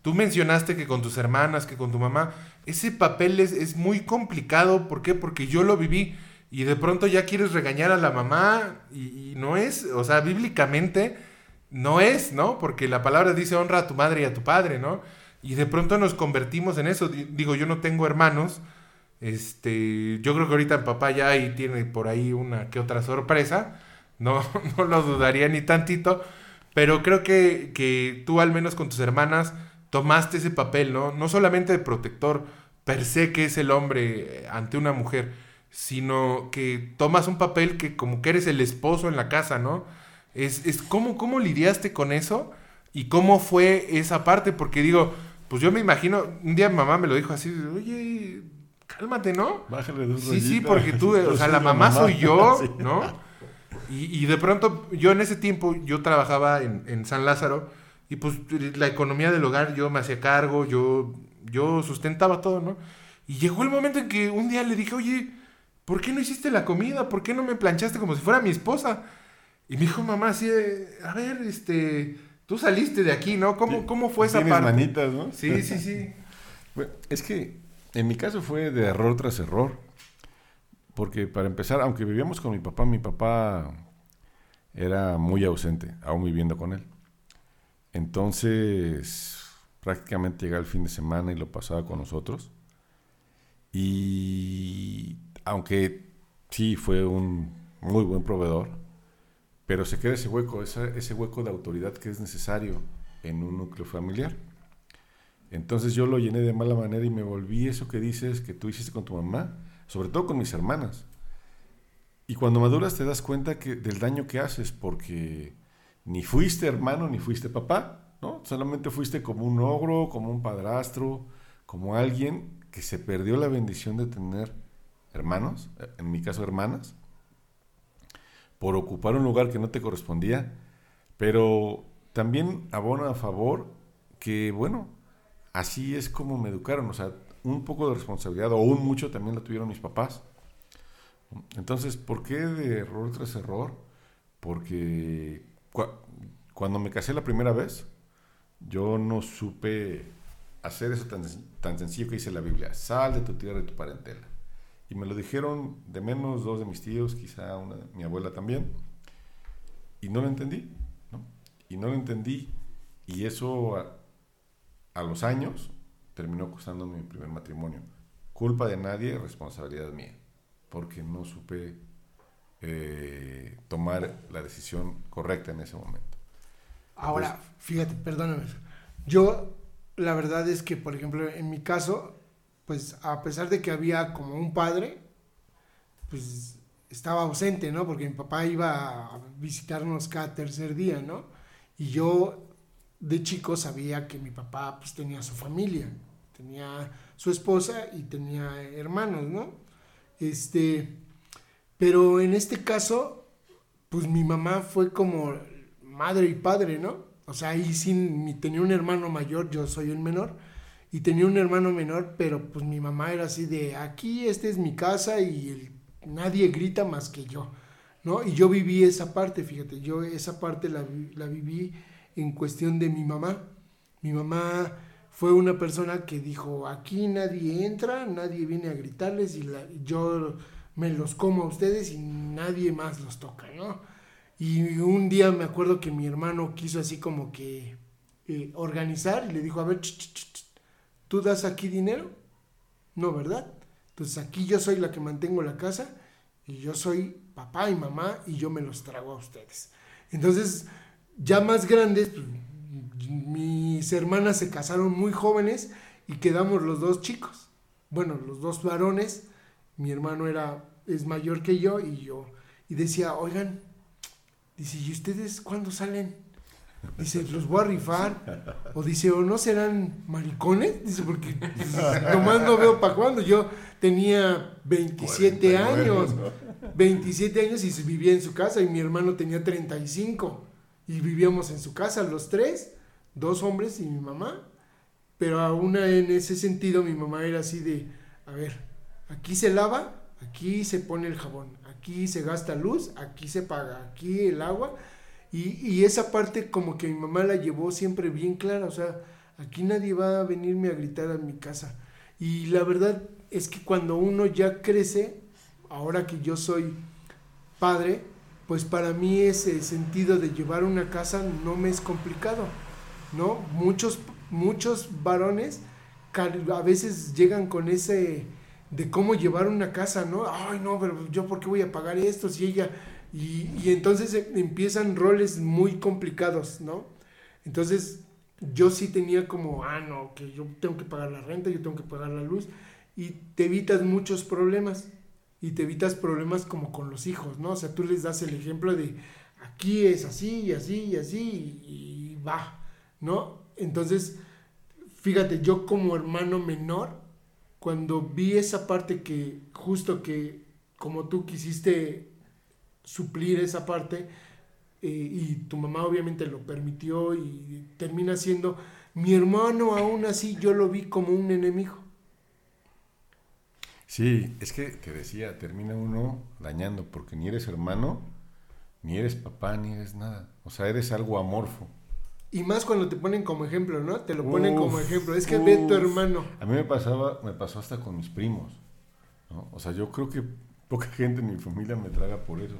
Tú mencionaste que con tus hermanas, que con tu mamá, ese papel es, es muy complicado, ¿por qué? Porque yo lo viví y de pronto ya quieres regañar a la mamá y, y no es, o sea, bíblicamente no es, ¿no? Porque la palabra dice honra a tu madre y a tu padre, ¿no? Y de pronto nos convertimos en eso. Digo, yo no tengo hermanos. Este, yo creo que ahorita el papá ya ahí tiene por ahí una que otra sorpresa. No, no lo dudaría ni tantito. Pero creo que, que tú al menos con tus hermanas tomaste ese papel, ¿no? No solamente de protector per se que es el hombre ante una mujer, sino que tomas un papel que como que eres el esposo en la casa, ¿no? Es, es ¿cómo, ¿Cómo lidiaste con eso? ¿Y cómo fue esa parte? Porque digo, pues yo me imagino, un día mi mamá me lo dijo así, oye, cálmate, ¿no? Bájale de un Sí, sí, porque tú, o sea, la mamá, mamá, soy yo, sí. ¿no? Y, y, de pronto, yo en ese tiempo, yo trabajaba en, en, San Lázaro y pues la economía del hogar yo me hacía cargo, yo, yo sustentaba todo, ¿no? Y llegó el momento en que un día le dije, oye, ¿por qué no hiciste la comida? ¿Por qué no me planchaste como si fuera mi esposa? Y me dijo mamá así, a ver, este, tú saliste de aquí, ¿no? ¿Cómo, cómo fue esa parte? manitas, ¿no? Sí, sí, sí. Bueno, es que en mi caso fue de error tras error. Porque para empezar, aunque vivíamos con mi papá, mi papá era muy ausente, aún viviendo con él. Entonces, prácticamente llegaba el fin de semana y lo pasaba con nosotros. Y aunque sí fue un muy buen proveedor, pero se queda ese hueco, ese, hueco de autoridad que es necesario en un núcleo familiar. Entonces yo lo llené de mala manera y me volví eso que dices que tú hiciste con tu mamá, sobre todo con mis hermanas. Y cuando maduras te das cuenta que, del daño que haces, porque ni fuiste hermano ni fuiste papá, ¿no? Solamente fuiste como un ogro, como un padrastro, como alguien que se perdió la bendición de tener hermanos, en mi caso hermanas, por ocupar un lugar que no te correspondía, pero también abona a favor que, bueno, así es como me educaron, o sea, un poco de responsabilidad o un mucho también lo tuvieron mis papás. Entonces, ¿por qué de error tras error? Porque cu cuando me casé la primera vez, yo no supe hacer eso tan, tan sencillo que dice la Biblia, sal de tu tierra y tu parentela. Y me lo dijeron de menos dos de mis tíos, quizá mi abuela también. Y no lo entendí, ¿no? Y no lo entendí. Y eso a los años terminó costándome mi primer matrimonio. Culpa de nadie, responsabilidad mía. Porque no supe eh, tomar la decisión correcta en ese momento. Ahora, Entonces, fíjate, perdóname. Yo, la verdad es que, por ejemplo, en mi caso, pues a pesar de que había como un padre, pues estaba ausente, ¿no? Porque mi papá iba a visitarnos cada tercer día, ¿no? Y yo de chico sabía que mi papá pues tenía su familia, tenía su esposa y tenía hermanos, ¿no? Este, pero en este caso, pues mi mamá fue como madre y padre, ¿no? O sea, ahí sin, tenía un hermano mayor, yo soy el menor, y tenía un hermano menor, pero pues mi mamá era así de, aquí, esta es mi casa y nadie grita más que yo, ¿no? Y yo viví esa parte, fíjate, yo esa parte la viví en cuestión de mi mamá. Mi mamá fue una persona que dijo, aquí nadie entra, nadie viene a gritarles y yo me los como a ustedes y nadie más los toca, ¿no? Y un día me acuerdo que mi hermano quiso así como que eh, organizar y le dijo, a ver, ¿tú das aquí dinero? No, ¿verdad? Entonces aquí yo soy la que mantengo la casa y yo soy papá y mamá y yo me los trago a ustedes. Entonces ya más grandes, pues, mis hermanas se casaron muy jóvenes y quedamos los dos chicos. Bueno, los dos varones. Mi hermano era, es mayor que yo y yo. Y decía, oigan, dice, ¿y ustedes cuándo salen? Dice, los voy a rifar. O dice, ¿o no serán maricones? Dice, porque nomás no veo para cuándo. Yo tenía 27 años. 27 años y vivía en su casa y mi hermano tenía 35 y vivíamos en su casa los tres, dos hombres y mi mamá. Pero aún en ese sentido mi mamá era así de, a ver, aquí se lava, aquí se pone el jabón, aquí se gasta luz, aquí se paga, aquí el agua. Y, y esa parte como que mi mamá la llevó siempre bien clara, o sea, aquí nadie va a venirme a gritar a mi casa. Y la verdad es que cuando uno ya crece, ahora que yo soy padre, pues para mí ese sentido de llevar una casa no me es complicado, ¿no? Muchos, muchos varones a veces llegan con ese de cómo llevar una casa, ¿no? Ay, no, pero yo por qué voy a pagar esto si ella... Y, y entonces em, empiezan roles muy complicados, ¿no? Entonces yo sí tenía como, ah, no, que yo tengo que pagar la renta, yo tengo que pagar la luz, y te evitas muchos problemas y te evitas problemas como con los hijos, ¿no? O sea, tú les das el ejemplo de aquí es así y así y así y, va, ¿no? Entonces, fíjate, yo como hermano menor, cuando vi esa parte que justo que como tú quisiste suplir esa parte eh, y tu mamá obviamente lo permitió y termina siendo mi hermano aún así yo lo vi como un enemigo Sí, es que te decía, termina uno dañando porque ni eres hermano, ni eres papá, ni eres nada. O sea, eres algo amorfo. Y más cuando te ponen como ejemplo, ¿no? Te lo ponen como ejemplo. Es que ve tu hermano. A mí me pasaba, me pasó hasta con mis primos. ¿no? O sea, yo creo que poca gente en mi familia me traga por eso.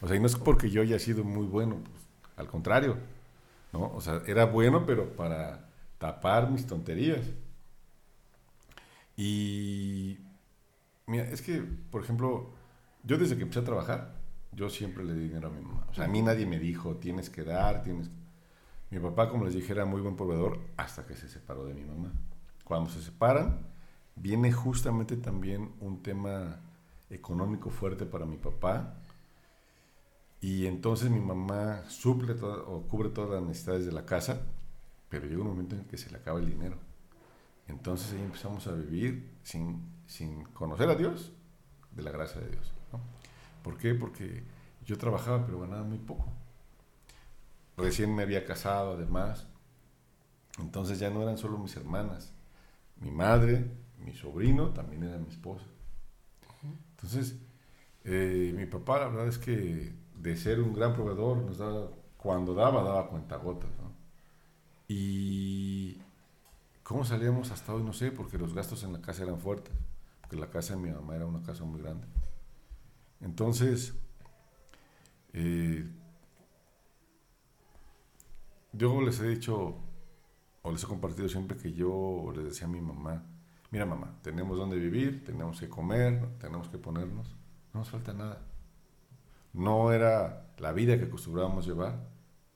O sea, y no es porque yo haya sido muy bueno, pues, al contrario. ¿no? O sea, era bueno, pero para tapar mis tonterías. Y Mira, es que, por ejemplo, yo desde que empecé a trabajar, yo siempre le di dinero a mi mamá. O sea, a mí nadie me dijo, tienes que dar, tienes que... Mi papá, como les dije, era muy buen proveedor hasta que se separó de mi mamá. Cuando se separan, viene justamente también un tema económico fuerte para mi papá. Y entonces mi mamá suple o cubre todas las necesidades de la casa, pero llega un momento en que se le acaba el dinero. Entonces ahí empezamos a vivir sin, sin conocer a Dios, de la gracia de Dios. ¿Por qué? Porque yo trabajaba pero ganaba muy poco. Recién me había casado además. Entonces ya no eran solo mis hermanas. Mi madre, mi sobrino, también era mi esposa. Entonces, eh, mi papá la verdad es que de ser un gran proveedor, nos daba, cuando daba, daba cuentagotas. ¿no? Y ¿Cómo salíamos hasta hoy? No sé, porque los gastos en la casa eran fuertes, porque la casa de mi mamá era una casa muy grande. Entonces, eh, yo les he dicho, o les he compartido siempre que yo les decía a mi mamá, mira mamá, tenemos donde vivir, tenemos que comer, tenemos que ponernos, no nos falta nada. No era la vida que acostumbrábamos llevar,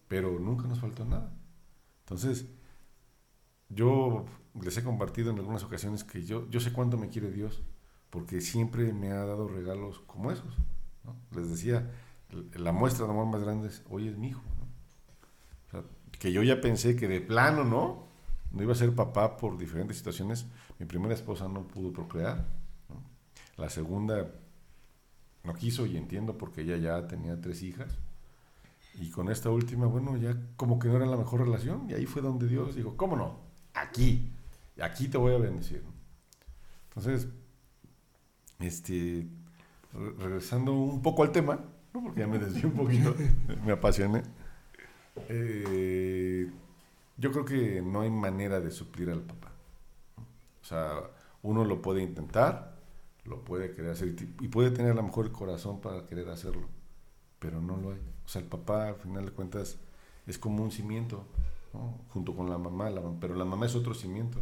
pero nunca nos faltó nada. Entonces, yo les he compartido en algunas ocasiones que yo, yo sé cuánto me quiere Dios, porque siempre me ha dado regalos como esos. Les decía, la muestra de amor más grande es, hoy es mi hijo. Que yo ya pensé que de plano, ¿no? No iba a ser papá por diferentes situaciones. Mi primera esposa no pudo procrear. La segunda no quiso y entiendo porque ella ya tenía tres hijas. Y con esta última, bueno, ya como que no era la mejor relación. Y ahí fue donde Dios dijo, ¿cómo no? Aquí. Aquí te voy a bendecir. Entonces, este, regresando un poco al tema, porque ya me desvié un poquito, me apasioné. Eh, yo creo que no hay manera de suplir al papá. O sea, uno lo puede intentar, lo puede querer hacer y puede tener a lo mejor el corazón para querer hacerlo, pero no lo hay. O sea, el papá, al final de cuentas, es como un cimiento, junto con la mamá, pero la mamá es otro cimiento.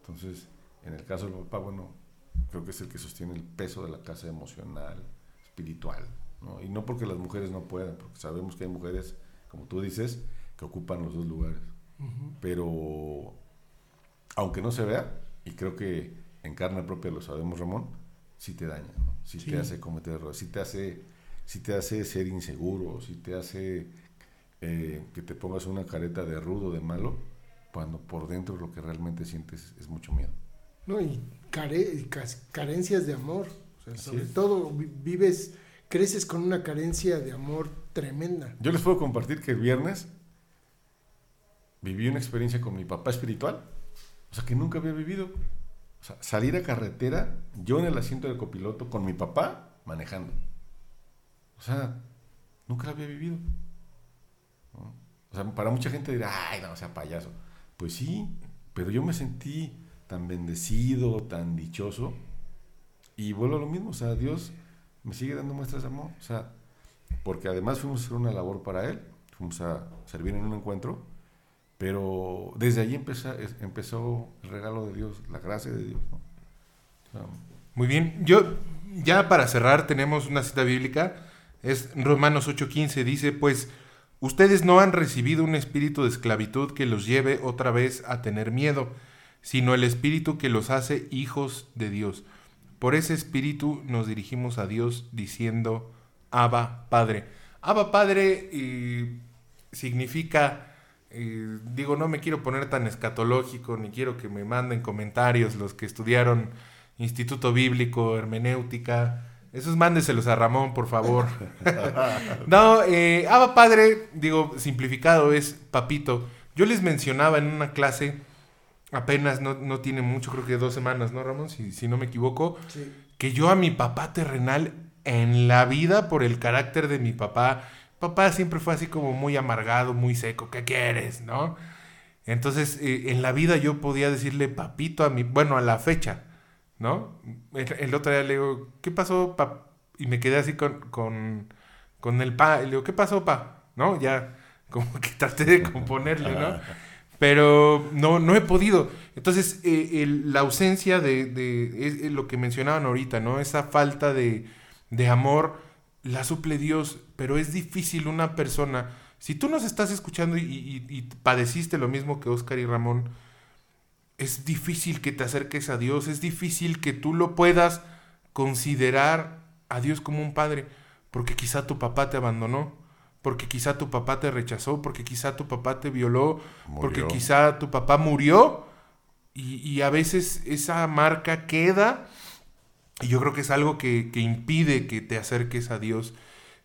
Entonces, en el caso del papá, bueno, creo que es el que sostiene el peso de la casa emocional, espiritual. Y no porque las mujeres no puedan, porque sabemos que hay mujeres, como tú dices, que ocupan los dos lugares. Pero, aunque no se vea, y creo que en carne propia lo sabemos, Ramón, sí te daña, ¿no? sí, te hace cometer errores, sí te hace, sí te hace ser inseguro, sí te hace eh, que te pongas una careta de rudo, de malo, cuando por dentro lo que realmente sientes es mucho miedo. No, y carencias de amor. sobre todo vives, creces con una carencia de amor tremenda. Yo les puedo compartir que el viernes viví una experiencia con mi papá espiritual, o sea, que nunca había vivido. O sea, salir a carretera, yo en el asiento del copiloto con mi papá manejando. O sea, nunca lo había vivido. O sea, para mucha gente dirá, ay, no, sea, payaso. Pues sí, pero yo me sentí tan bendecido, tan dichoso. Y vuelvo a lo mismo, o sea, Dios me sigue dando muestras de amor. O sea, porque además fuimos a hacer una labor para Él, fuimos a servir en un encuentro, pero desde allí empezó, el regalo de Dios, la gracia de Dios. Muy bien, yo ya para cerrar tenemos una cita bíblica, es Romanos 8:15, dice, pues ustedes no han recibido un espíritu de esclavitud que los lleve otra vez a tener miedo sino el Espíritu que los hace hijos de Dios. Por ese Espíritu nos dirigimos a Dios diciendo, Abba Padre. Abba Padre eh, significa, eh, digo, no me quiero poner tan escatológico, ni quiero que me manden comentarios los que estudiaron Instituto Bíblico, Hermenéutica. Esos mándeselos a Ramón, por favor. no, eh, Abba Padre, digo, simplificado es papito. Yo les mencionaba en una clase apenas no, tiene mucho, creo que dos semanas, ¿no, Ramón? Si, si no me equivoco. Que yo a mi papá terrenal en la vida, por el carácter de mi papá, papá siempre fue así como muy amargado, muy seco, ¿qué quieres? ¿No? Entonces, eh, en la vida yo podía decirle papito a mi, bueno, a la fecha, ¿no? El, otro día le digo, ¿qué pasó, pa? Y me quedé así con, con, con el pa, le digo, ¿qué pasó, pa? ¿No? Ya, como que traté de componerle, ¿no? Pero no, no he podido. Entonces, eh, la ausencia de, lo que mencionaban ahorita, ¿no? Esa falta de, amor la suple Dios, pero es difícil una persona. Si tú nos estás escuchando y, padeciste lo mismo que Oscar y Ramón, es difícil que te acerques a Dios, es difícil que tú lo puedas considerar a Dios como un padre, porque quizá tu papá te abandonó, porque quizá tu papá te rechazó, porque quizá tu papá te violó, porque quizá tu papá murió y, a veces esa marca queda y yo creo que es algo que, impide que te acerques a Dios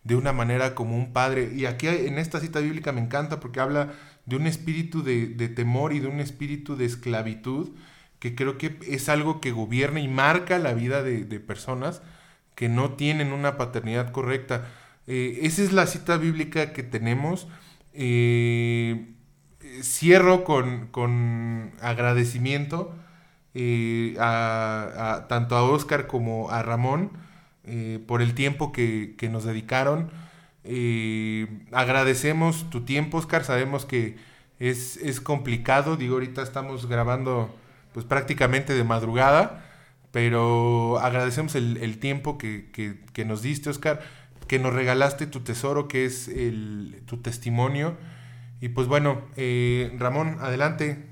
de una manera como un padre. Y aquí en esta cita bíblica me encanta porque habla de un espíritu de, temor y de un espíritu de esclavitud que creo que es algo que gobierna y marca la vida de, de personas que no tienen una paternidad correcta. Eh, esa es la cita bíblica que tenemos. Eh, cierro con, agradecimiento eh, a, tanto a Oscar como a Ramón por el tiempo que, nos dedicaron. agradecemos tu tiempo, Oscar. Sabemos que es, complicado. Digo, ahorita estamos grabando pues prácticamente de madrugada. Pero agradecemos el, tiempo que, que nos diste, Oscar que nos regalaste tu tesoro, que es el, tu testimonio. Y pues bueno, eh, Ramón, adelante.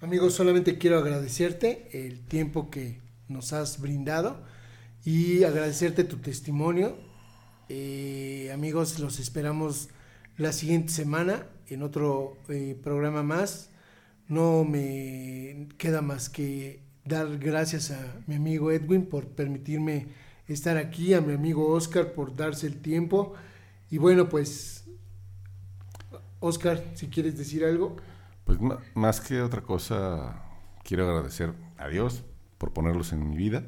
Amigos, solamente quiero agradecerte el tiempo que nos has brindado y agradecerte tu testimonio. Eh, amigos, los esperamos la siguiente semana en otro eh, programa más. No me queda más que dar gracias a mi amigo Edwin por permitirme estar aquí, a mi amigo Oscar por darse el tiempo. Y bueno, pues, Oscar, si quieres decir algo. Pues más que otra cosa, quiero agradecer a Dios por ponerlos en mi vida,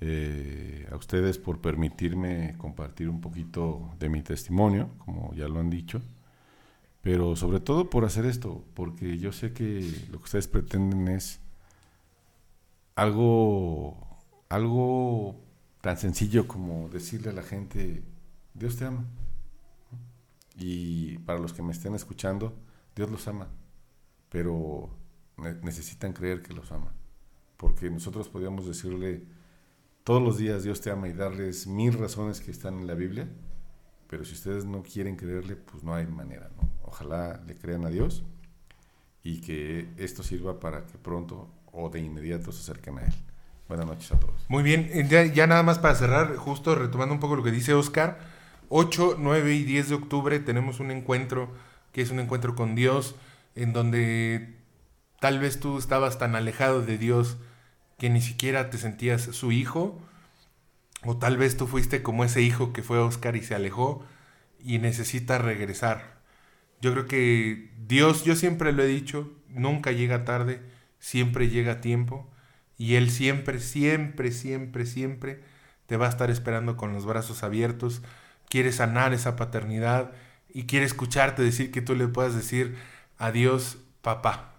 eh, a ustedes por permitirme compartir un poquito de mi testimonio, como ya lo han dicho, pero sobre todo por hacer esto, porque yo sé que lo que ustedes pretenden es algo, algo tan sencillo como decirle a la gente, Dios te ama. Y para los que me estén escuchando, Dios los ama, pero necesitan creer que los ama porque nosotros podríamos decirle todos los días Dios te ama y darles mil razones que están en la Biblia, pero si ustedes no quieren creerle, pues no hay manera. Ojalá le crean a Dios y que esto sirva para que pronto o de inmediato se acerquen a Él. Buenas noches a todos. Muy bien, eh, ya, nada más para cerrar, justo retomando un poco lo que dice Oscar, 8, 9 y 10 de octubre tenemos un encuentro que es un encuentro con Dios, en donde tal vez tú estabas tan alejado de Dios que ni siquiera te sentías su hijo, o tal vez tú fuiste como ese hijo que fue Oscar y se alejó y necesita regresar. Yo creo que Dios, yo siempre lo he dicho, nunca llega tarde, siempre llega a tiempo y Él siempre, siempre, siempre, siempre te va a estar esperando con los brazos abiertos, quiere sanar esa paternidad y quiere escucharte decir que tú le puedas decir adiós papá,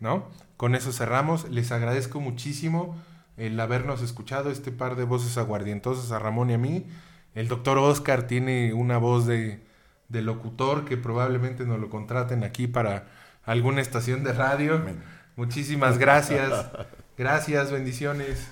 ¿no? Con eso cerramos. Les agradezco muchísimo el habernos escuchado, este par de voces aguardientosas a Ramón y a mí. El doctor Oscar tiene una voz de, locutor que probablemente nos lo contraten aquí para alguna estación de radio. Muchísimas gracias. Gracias, bendiciones.